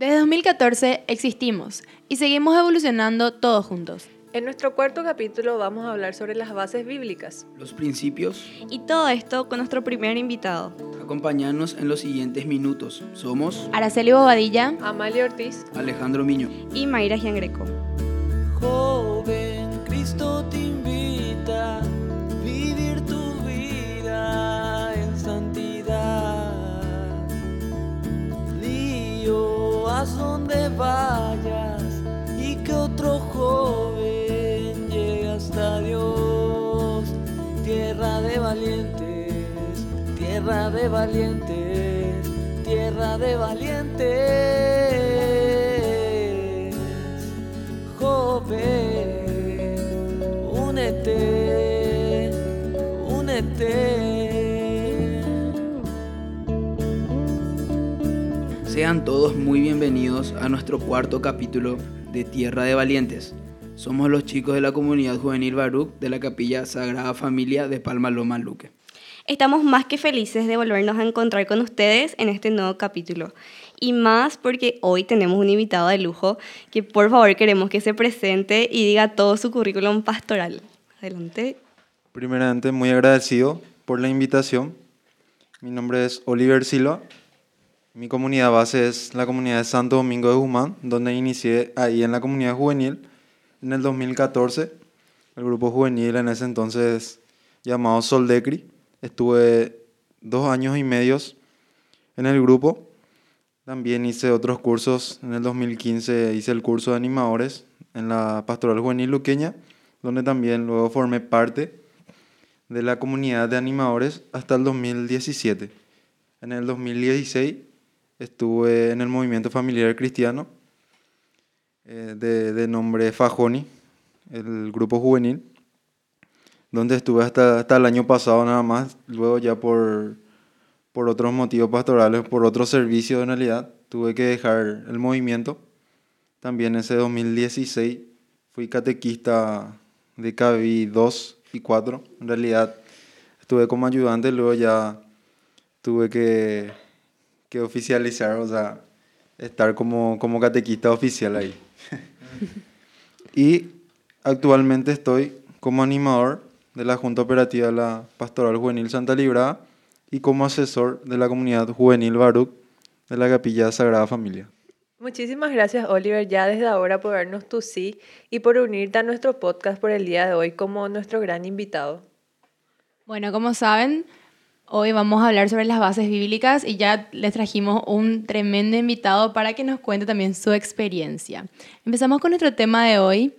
Desde 2014 existimos y seguimos evolucionando todos juntos. En nuestro cuarto capítulo vamos a hablar sobre las bases bíblicas. Los principios. Y todo esto con nuestro primer invitado. Acompañarnos en los siguientes minutos. Somos Araceli Bobadilla, Amalia Ortiz, Alejandro Miño y Mayra Giangreco. Joven, Donde vayas y que otro joven llegue hasta Dios. Tierra de valientes, tierra de valientes, tierra de valientes. Sean todos muy bienvenidos a nuestro cuarto capítulo de Tierra de Valientes. Somos los chicos de la comunidad juvenil Baruch de la capilla Sagrada Familia de Palma Loma Luque. Estamos más que felices de volvernos a encontrar con ustedes en este nuevo capítulo. Y más porque hoy tenemos un invitado de lujo que por favor queremos que se presente y diga todo su currículum pastoral. Adelante. Primeramente, muy agradecido por la invitación. Mi nombre es Oliver Silva. Mi comunidad base es la comunidad de Santo Domingo de Guzmán, donde inicié ahí en la comunidad juvenil en el 2014. El grupo juvenil en ese entonces llamado Soldecri. Estuve dos años y medios en el grupo. También hice otros cursos. En el 2015 hice el curso de animadores en la Pastoral Juvenil Luqueña, donde también luego formé parte de la comunidad de animadores hasta el 2017. En el 2016 estuve en el movimiento familiar cristiano eh, de, de, nombre Fajoni, el grupo juvenil, donde estuve hasta, hasta el año pasado nada más, luego ya por, por otros motivos pastorales, por otro servicio en realidad, tuve que dejar el movimiento. También ese 2016 fui catequista de CABI 2 y 4. En realidad estuve como ayudante, luego ya tuve que, que oficializar, o sea, estar como, como catequista oficial ahí. y actualmente estoy como animador de la Junta Operativa de la Pastoral Juvenil Santa Librada y como asesor de la comunidad juvenil Baruch de la Capilla Sagrada Familia. Muchísimas gracias Oliver ya desde ahora por darnos tu sí y por unirte a nuestro podcast por el día de hoy como nuestro gran invitado. Bueno, como saben, hoy vamos a hablar sobre las bases bíblicas y ya les trajimos un tremendo invitado para que nos cuente también su experiencia. Empezamos con nuestro tema de hoy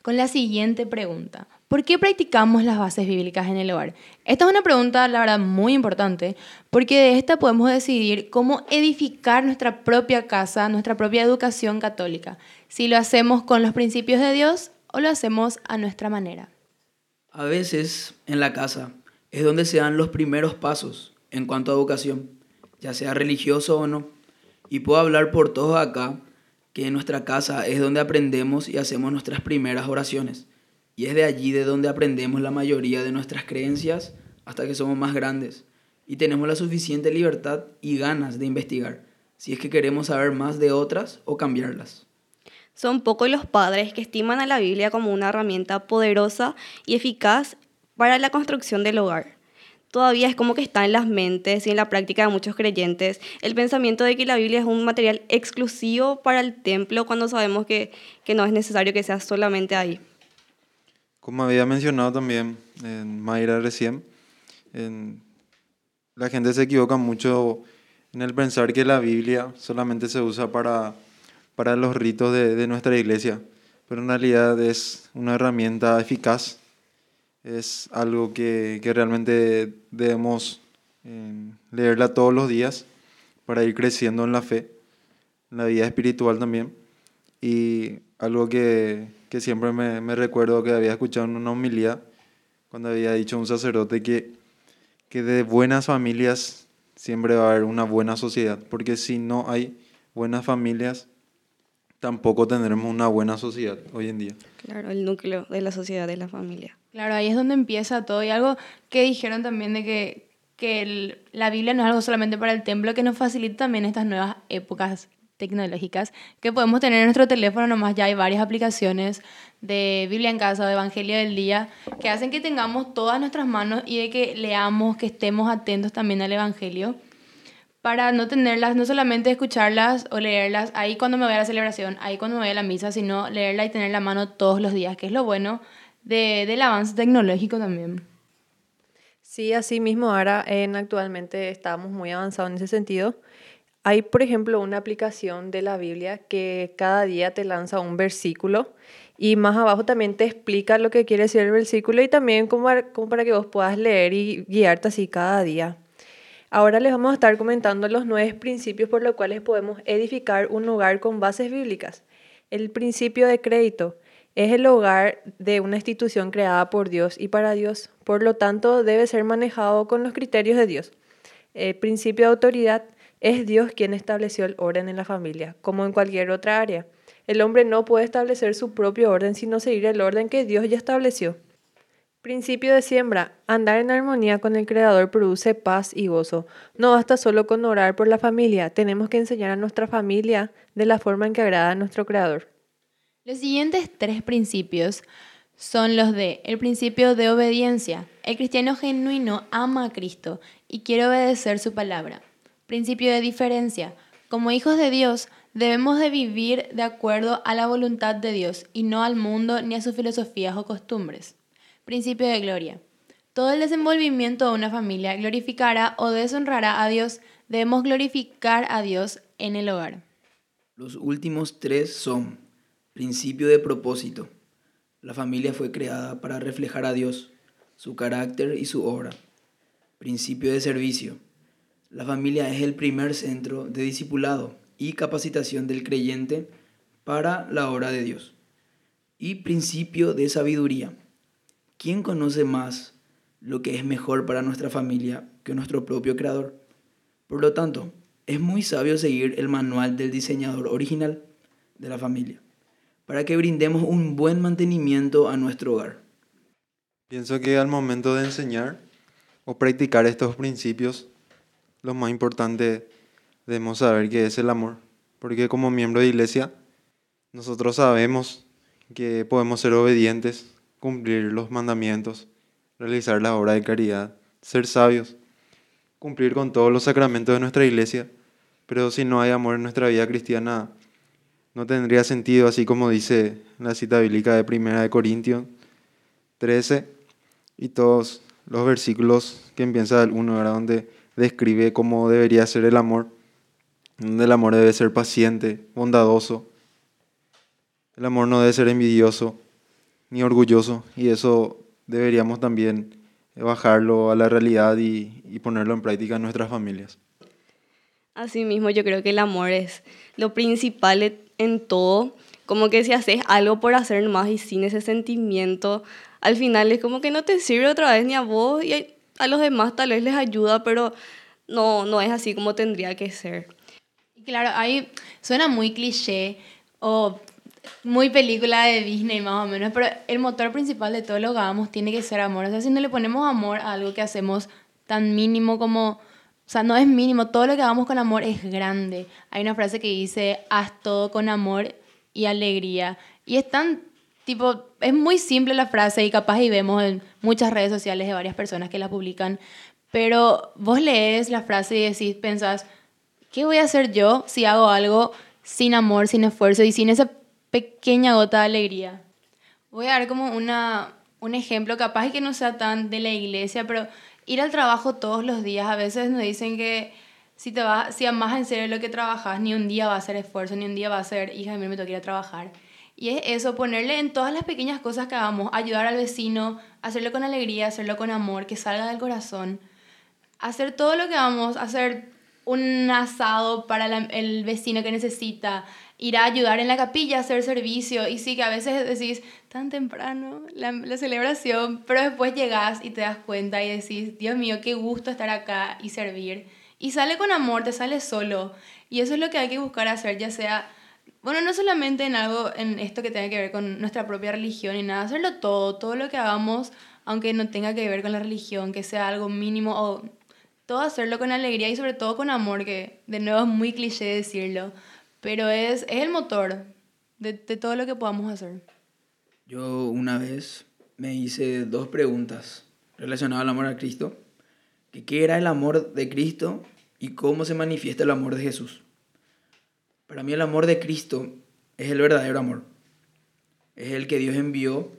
con la siguiente pregunta. ¿Por qué practicamos las bases bíblicas en el hogar? Esta es una pregunta, la verdad, muy importante, porque de esta podemos decidir cómo edificar nuestra propia casa, nuestra propia educación católica, si lo hacemos con los principios de Dios o lo hacemos a nuestra manera. A veces, en la casa, es donde se dan los primeros pasos en cuanto a educación, ya sea religioso o no. Y puedo hablar por todos acá que en nuestra casa es donde aprendemos y hacemos nuestras primeras oraciones. Y es de allí de donde aprendemos la mayoría de nuestras creencias hasta que somos más grandes y tenemos la suficiente libertad y ganas de investigar, si es que queremos saber más de otras o cambiarlas. Son pocos los padres que estiman a la Biblia como una herramienta poderosa y eficaz para la construcción del hogar. Todavía es como que está en las mentes y en la práctica de muchos creyentes el pensamiento de que la Biblia es un material exclusivo para el templo cuando sabemos que, que no es necesario que sea solamente ahí. Como había mencionado también en Mayra recién, la gente se equivoca mucho en el pensar que la Biblia solamente se usa para, para los ritos de, de nuestra iglesia, pero en realidad es una herramienta eficaz, es algo que, que realmente debemos eh, leerla todos los días para ir creciendo en la fe, en la vida espiritual también, y algo que, que siempre me, recuerdo que había escuchado en una homilía cuando había dicho un sacerdote que, que de buenas familias siempre va a haber una buena sociedad, porque si no hay buenas familias, tampoco tendremos una buena sociedad hoy en día. Claro, el núcleo de la sociedad es la familia. Claro, ahí es donde empieza todo. Y algo que dijeron también de que, que la Biblia no es algo solamente para el templo, que nos facilita también estas nuevas épocas tecnológicas que podemos tener en nuestro teléfono, nomás ya hay varias aplicaciones de Biblia en casa o de Evangelio del Día que hacen que tengamos todas nuestras manos y de que leamos, que estemos atentos también al Evangelio para no tenerlas, no solamente escucharlas o leerlas ahí cuando me voy a la celebración, ahí cuando me voy a la misa, sino leerla y tener la mano todos los días, que es lo bueno de, del avance tecnológico también. Sí, así mismo ahora en actualmente estamos muy avanzados en ese sentido. Hay, por ejemplo, una aplicación de la Biblia que cada día te lanza un versículo y más abajo también te explica lo que quiere decir el versículo y también como, como para que vos puedas leer y guiarte así cada día. Ahora les vamos a estar comentando los nueve principios por los cuales podemos edificar un hogar con bases bíblicas. El principio de crédito es el hogar de una institución creada por Dios y para Dios, por lo tanto debe ser manejado con los criterios de Dios. El principio de autoridad es Dios quien estableció el orden en la familia, como en cualquier otra área. El hombre no puede establecer su propio orden sino seguir el orden que Dios ya estableció. Principio de siembra. Andar en armonía con el Creador produce paz y gozo. No basta solo con orar por la familia, tenemos que enseñar a nuestra familia de la forma en que agrada a nuestro Creador. Los siguientes tres principios son los de el principio de obediencia. El cristiano genuino ama a Cristo y quiere obedecer su palabra. Principio de diferencia. Como hijos de Dios, debemos de vivir de acuerdo a la voluntad de Dios y no al mundo ni a sus filosofías o costumbres. Principio de gloria. Todo el desenvolvimiento de una familia glorificará o deshonrará a Dios. Debemos glorificar a Dios en el hogar. Los últimos tres son principio de propósito. La familia fue creada para reflejar a Dios, su carácter y su obra. Principio de servicio. La familia es el primer centro de discipulado y capacitación del creyente para la obra de Dios. Y principio de sabiduría. ¿Quién conoce más lo que es mejor para nuestra familia que nuestro propio creador? Por lo tanto, es muy sabio seguir el manual del diseñador original de la familia para que brindemos un buen mantenimiento a nuestro hogar. Pienso que al momento de enseñar o practicar estos principios, lo más importante debemos saber que es el amor, porque como miembro de iglesia, nosotros sabemos que podemos ser obedientes cumplir los mandamientos, realizar la obra de caridad, ser sabios, cumplir con todos los sacramentos de nuestra iglesia, pero si no hay amor en nuestra vida cristiana, no tendría sentido, así como dice la cita bíblica de Primera de Corintios 13 y todos los versículos que empieza del 1, era donde describe cómo debería ser el amor, donde el amor debe ser paciente, bondadoso, el amor no debe ser envidioso, ni orgulloso y eso deberíamos también bajarlo a la realidad y, y ponerlo en práctica en nuestras familias. Asimismo, yo creo que el amor es lo principal en todo. Como que si haces algo por hacer más y sin ese sentimiento, al final es como que no te sirve otra vez ni a vos y a los demás tal vez les ayuda, pero no, no es así como tendría que ser. Claro, ahí suena muy cliché o muy película de Disney más o menos, pero el motor principal de todo lo que hagamos tiene que ser amor. O sea, si no le ponemos amor a algo que hacemos tan mínimo como, sea, no es mínimo, todo lo que hagamos con amor es grande. Hay una frase que dice, haz todo con amor y alegría. Y es tan, tipo, es muy simple la frase y capaz y vemos en muchas redes sociales de varias personas que la publican, pero vos lees la frase y decís, pensás, ¿qué voy a hacer yo si hago algo sin amor, sin esfuerzo y sin esa pequeña gota de alegría. Voy a dar como una, un ejemplo, capaz que no sea tan de la iglesia, pero ir al trabajo todos los días, a veces nos dicen que si, te vas, si amas en serio lo que trabajas, ni un día va a ser esfuerzo, ni un día va a ser, hija, a mí me toca ir a trabajar. Y es eso, ponerle en todas las pequeñas cosas que hagamos, ayudar al vecino, hacerlo con alegría, hacerlo con amor, que salga del corazón, hacer todo lo que vamos, hacer un asado para el vecino que necesita, ir a ayudar en la capilla, hacer servicio. Y sí, que a veces decís, tan temprano la, la, celebración, pero después llegás y te das cuenta y decís, Dios mío, qué gusto estar acá y servir. Y sale con amor, te sale solo. Y eso es lo que hay que buscar hacer, ya sea, bueno, no solamente en algo, en esto que tenga que ver con nuestra propia religión y nada, hacerlo todo, todo lo que hagamos, aunque no tenga que ver con la religión, que sea algo mínimo o todo hacerlo con alegría y sobre todo con amor, que de nuevo es muy cliché decirlo, pero es, es el motor de, de todo lo que podamos hacer. Yo una vez me hice dos preguntas relacionadas al amor a Cristo. Que ¿Qué era el amor de Cristo y cómo se manifiesta el amor de Jesús? Para mí el amor de Cristo es el verdadero amor. Es el que Dios envió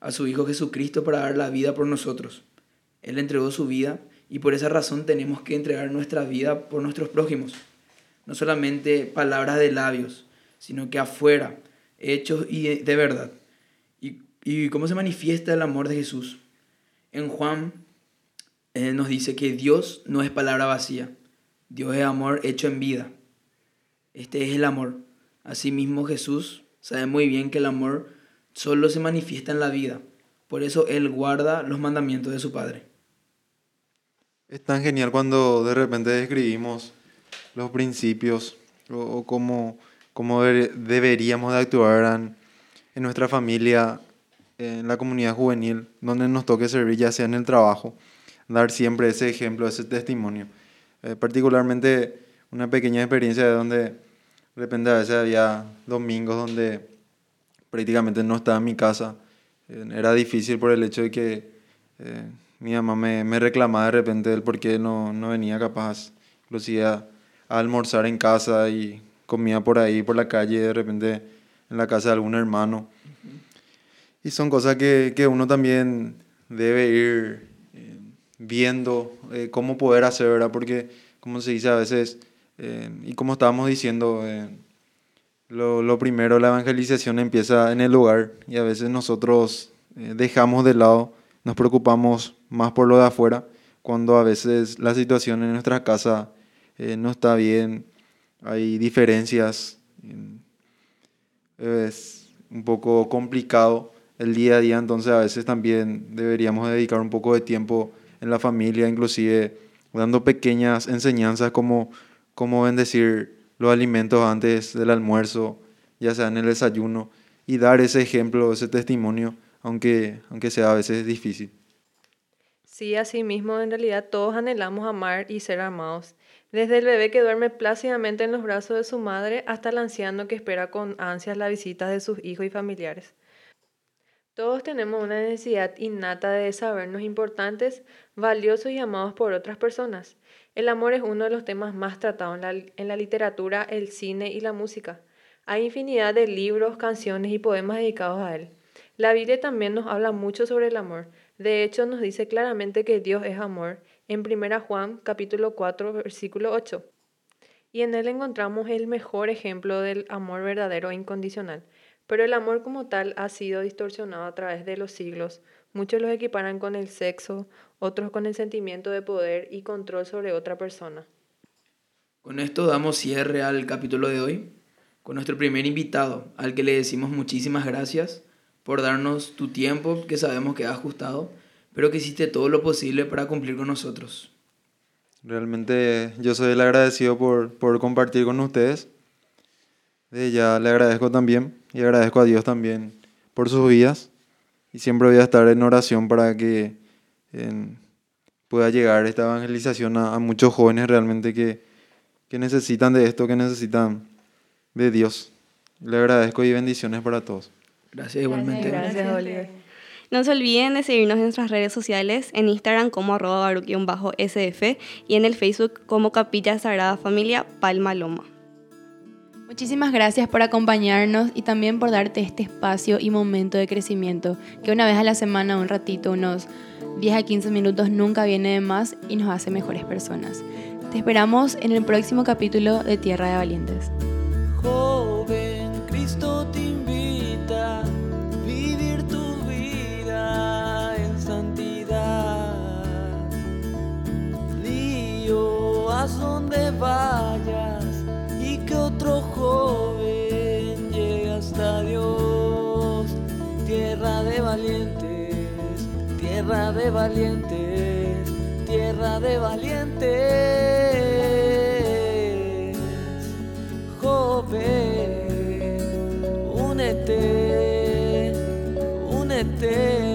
a su Hijo Jesucristo para dar la vida por nosotros. Él entregó su vida y por esa razón tenemos que entregar nuestra vida por nuestros prójimos. No solamente palabras de labios, sino que afuera, hechos y de, verdad. ¿Y, ¿Y cómo se manifiesta el amor de Jesús? En Juan eh, nos dice que Dios no es palabra vacía. Dios es amor hecho en vida. Este es el amor. Asimismo Jesús sabe muy bien que el amor solo se manifiesta en la vida. Por eso Él guarda los mandamientos de su Padre. Es tan genial cuando de repente describimos los principios o, o cómo, cómo debe- deberíamos de actuar en, en nuestra familia, en la comunidad juvenil, donde nos toque servir, ya sea en el trabajo, dar siempre ese ejemplo, ese testimonio. Eh, particularmente una pequeña experiencia de donde de repente a veces había domingos donde prácticamente no estaba en mi casa. Eh, era difícil por el hecho de que eh, mi mamá me, me reclamaba de repente del por qué no, no venía capaz, inclusive almorzar en casa y comía por ahí, por la calle, de repente en la casa de algún hermano. Y son cosas que, que uno también debe ir eh, viendo eh, cómo poder hacer, ¿verdad? Porque, como se dice a veces, eh, y como estábamos diciendo, lo, lo primero, la evangelización empieza en el hogar y a veces nosotros dejamos de lado, nos preocupamos más por lo de afuera, cuando a veces la situación en nuestra casa eh, no está bien, hay diferencias, eh, es un poco complicado el día a día, entonces a veces también deberíamos dedicar un poco de tiempo en la familia, inclusive dando pequeñas enseñanzas como cómo bendecir los alimentos antes del almuerzo, ya sea en el desayuno, y dar ese ejemplo, ese testimonio, aunque, aunque sea a veces difícil. Sí, así mismo, en realidad todos anhelamos amar y ser amados. Desde el bebé que duerme plácidamente en los brazos de su madre hasta el anciano que espera con ansias la visita de sus hijos y familiares. Todos tenemos una necesidad innata de sabernos importantes, valiosos y amados por otras personas. El amor es uno de los temas más tratados en la, en la literatura, el cine y la música. Hay infinidad de libros, canciones y poemas dedicados a él. La Biblia también nos habla mucho sobre el amor. De hecho, nos dice claramente que Dios es amor en 1 Juan capítulo 4 versículo 8. Y en él encontramos el mejor ejemplo del amor verdadero e incondicional. Pero el amor como tal ha sido distorsionado a través de los siglos. Muchos los equiparan con el sexo, otros con el sentimiento de poder y control sobre otra persona. Con esto damos cierre al capítulo de hoy, con nuestro primer invitado, al que le decimos muchísimas gracias por darnos tu tiempo, que sabemos que has ajustado, pero que hiciste todo lo posible para cumplir con nosotros. Realmente yo soy el agradecido por, por compartir con ustedes. De ya le agradezco también y agradezco a Dios también por sus vidas. Y siempre voy a estar en oración para que en, pueda llegar esta evangelización a, a muchos jóvenes realmente que, que necesitan de esto, que necesitan de Dios. Le agradezco y bendiciones para todos. Gracias igualmente. Gracias, Oliver. No se olviden de seguirnos en nuestras redes sociales, en Instagram como arroba baruch-sf y en el Facebook como Capilla Sagrada Familia Palma Loma. Muchísimas gracias por acompañarnos y también por darte este espacio y momento de crecimiento, que una vez a la semana, un ratito, unos 10 a 15 minutos, nunca viene de más y nos hace mejores personas. Te esperamos en el próximo capítulo de Tierra de Valientes. Vayas y que otro joven llegue hasta Dios. Tierra de valientes, tierra de valientes, tierra de valientes joven, únete, únete.